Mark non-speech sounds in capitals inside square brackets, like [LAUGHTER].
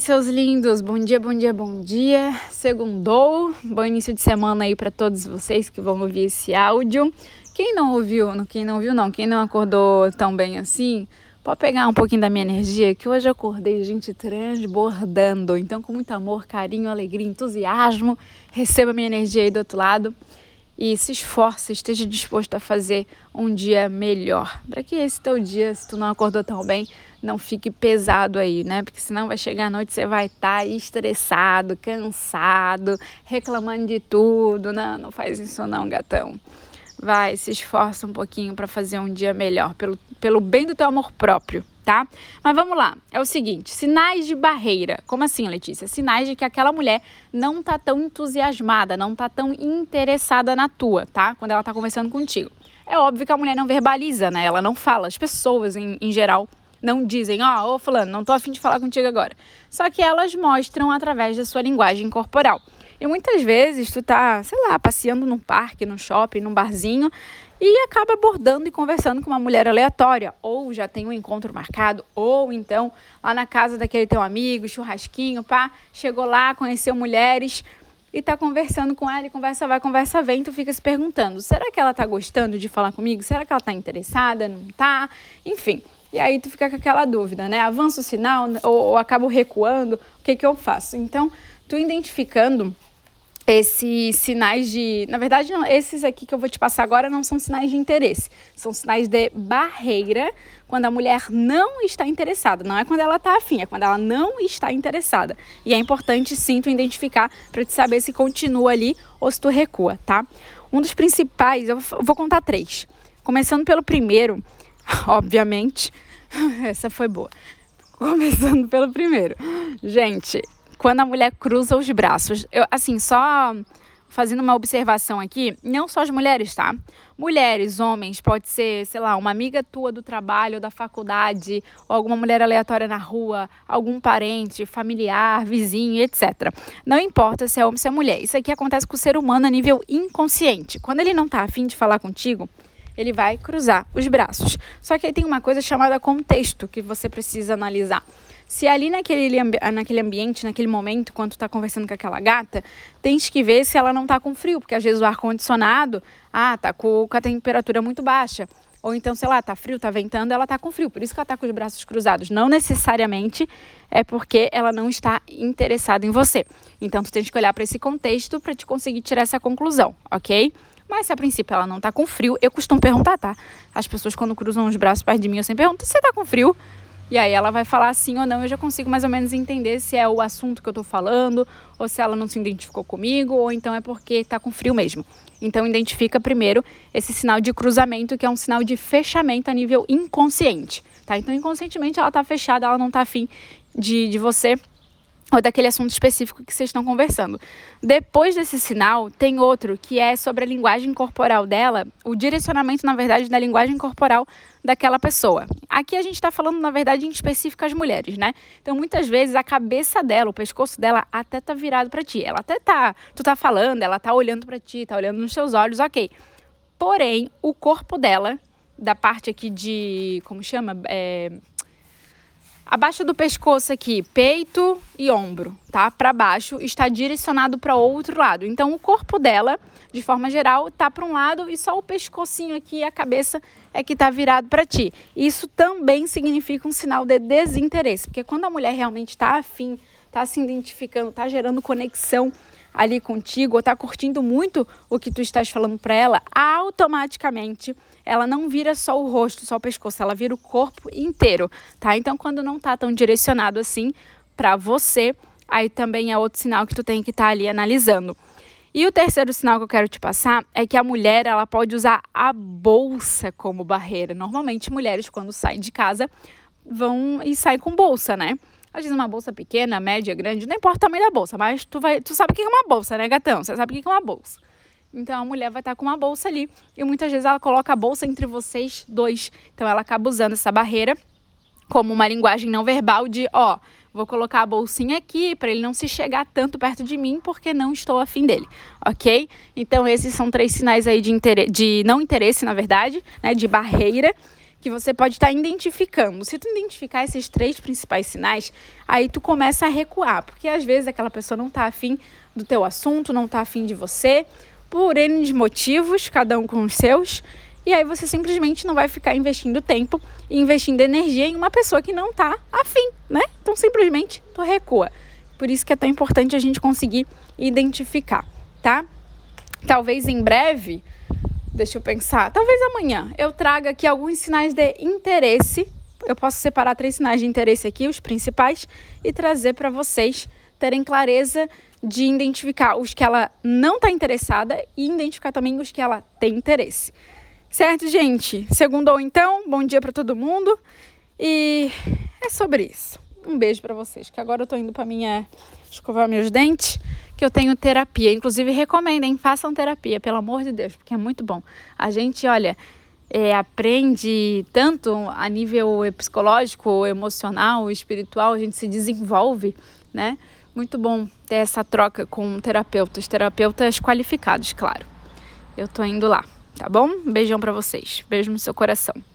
Seus lindos, bom dia, bom dia, bom dia. Segundou, bom início de semana aí para todos vocês que vão ouvir esse áudio. Quem não ouviu, quem não ouviu não, quem não acordou tão bem assim, pode pegar um pouquinho da minha energia, que hoje eu acordei, gente, transbordando. Então, com muito amor, carinho, alegria, entusiasmo, receba minha energia aí do outro lado e se esforce, esteja disposto a fazer um dia melhor. Para que esse teu dia, se tu não acordou tão bem, não fique pesado aí, né? Porque senão vai chegar à noite você vai estar tá estressado, cansado, reclamando de tudo. Não, não faz isso não, gatão. Vai, se esforça um pouquinho para fazer um dia melhor, pelo, pelo bem do teu amor próprio, tá? Mas vamos lá, é o seguinte, sinais de barreira. Como assim, Letícia? Sinais de que aquela mulher não tá tão entusiasmada, não tá tão interessada na tua, tá? Quando ela tá conversando contigo. É óbvio que a mulher não verbaliza, né? Ela não fala. As pessoas, em, em geral, não dizem, ó, oh, ô fulano, não tô afim de falar contigo agora. Só que elas mostram através da sua linguagem corporal. E muitas vezes tu tá, sei lá, passeando num parque, num shopping, num barzinho e acaba abordando e conversando com uma mulher aleatória, ou já tem um encontro marcado, ou então lá na casa daquele teu amigo, churrasquinho, pá, chegou lá, conheceu mulheres e tá conversando com ela, e conversa vai, conversa vem, tu fica se perguntando, será que ela tá gostando de falar comigo? Será que ela tá interessada? Não tá? Enfim, e aí tu fica com aquela dúvida, né? Avança o sinal ou, ou acabo recuando? O que, que eu faço? Então, tu identificando esses sinais de. Na verdade, não, esses aqui que eu vou te passar agora não são sinais de interesse, são sinais de barreira quando a mulher não está interessada. Não é quando ela está afim, é quando ela não está interessada. E é importante sim tu identificar para te saber se continua ali ou se tu recua, tá? Um dos principais, eu vou contar três. Começando pelo primeiro, [LAUGHS] obviamente. [LAUGHS] Essa foi boa. Começando pelo primeiro. Gente, quando a mulher cruza os braços, eu, assim, só fazendo uma observação aqui, não só as mulheres, tá? Mulheres, homens, pode ser, sei lá, uma amiga tua do trabalho, da faculdade, ou alguma mulher aleatória na rua, algum parente, familiar, vizinho, etc. Não importa se é homem ou se é mulher. Isso aqui acontece com o ser humano a nível inconsciente. Quando ele não tá afim de falar contigo, ele vai cruzar os braços. Só que aí tem uma coisa chamada contexto que você precisa analisar. Se ali naquele, naquele ambiente, naquele momento, quando tu tá conversando com aquela gata, tens que ver se ela não tá com frio, porque às vezes o ar-condicionado, ah, tá com, com a temperatura muito baixa. Ou então, sei lá, tá frio, tá ventando, ela tá com frio. Por isso que ela tá com os braços cruzados. Não necessariamente é porque ela não está interessada em você. Então, tu tens que olhar para esse contexto para te conseguir tirar essa conclusão, ok? Mas se a princípio ela não tá com frio, eu costumo perguntar, tá? As pessoas quando cruzam os braços perto de mim, eu sempre pergunto, você tá com frio? E aí ela vai falar sim ou não, eu já consigo mais ou menos entender se é o assunto que eu tô falando, ou se ela não se identificou comigo, ou então é porque tá com frio mesmo. Então identifica primeiro esse sinal de cruzamento, que é um sinal de fechamento a nível inconsciente, tá? Então inconscientemente ela tá fechada, ela não tá afim de, de você ou daquele assunto específico que vocês estão conversando. Depois desse sinal, tem outro que é sobre a linguagem corporal dela, o direcionamento, na verdade, da linguagem corporal daquela pessoa. Aqui a gente está falando, na verdade, em específico as mulheres, né? Então, muitas vezes, a cabeça dela, o pescoço dela, até tá virado para ti. Ela até tá, tu tá falando, ela tá olhando para ti, tá olhando nos seus olhos, ok. Porém, o corpo dela, da parte aqui de, como chama? É, Abaixo do pescoço aqui, peito e ombro, tá? Para baixo está direcionado para outro lado. Então o corpo dela, de forma geral, tá para um lado e só o pescocinho aqui e a cabeça é que tá virado para ti. Isso também significa um sinal de desinteresse, porque quando a mulher realmente está afim, está se identificando, está gerando conexão ali contigo, ou está curtindo muito o que tu estás falando para ela, automaticamente ela não vira só o rosto, só o pescoço, ela vira o corpo inteiro, tá? Então, quando não tá tão direcionado assim para você, aí também é outro sinal que tu tem que estar tá ali analisando. E o terceiro sinal que eu quero te passar é que a mulher ela pode usar a bolsa como barreira. Normalmente mulheres quando saem de casa vão e saem com bolsa, né? Às vezes uma bolsa pequena, média, grande, não importa o tamanho da bolsa, mas tu vai, tu sabe o que é uma bolsa, né, gatão? Você sabe o que é uma bolsa. Então a mulher vai estar com uma bolsa ali e muitas vezes ela coloca a bolsa entre vocês dois. Então ela acaba usando essa barreira como uma linguagem não verbal de, ó, vou colocar a bolsinha aqui para ele não se chegar tanto perto de mim porque não estou afim dele, ok? Então esses são três sinais aí de, de não interesse, na verdade, né, de barreira que você pode estar tá identificando. Se tu identificar esses três principais sinais, aí tu começa a recuar, porque às vezes aquela pessoa não está afim do teu assunto, não está afim de você, por N motivos, cada um com os seus, e aí você simplesmente não vai ficar investindo tempo e investindo energia em uma pessoa que não está afim, né? Então simplesmente tu recua. Por isso que é tão importante a gente conseguir identificar, tá? Talvez em breve, deixa eu pensar, talvez amanhã eu traga aqui alguns sinais de interesse. Eu posso separar três sinais de interesse aqui, os principais, e trazer para vocês terem clareza de identificar os que ela não está interessada e identificar também os que ela tem interesse. Certo, gente? Segundo então, bom dia para todo mundo. E é sobre isso. Um beijo para vocês, que agora eu tô indo para minha escovar meus dentes, que eu tenho terapia. Inclusive, recomendem, façam terapia, pelo amor de Deus, porque é muito bom. A gente, olha, é, aprende tanto a nível psicológico, emocional, espiritual, a gente se desenvolve, né? Muito bom ter essa troca com terapeutas, terapeutas qualificados, claro. Eu tô indo lá. Tá bom? Beijão para vocês. Beijo no seu coração.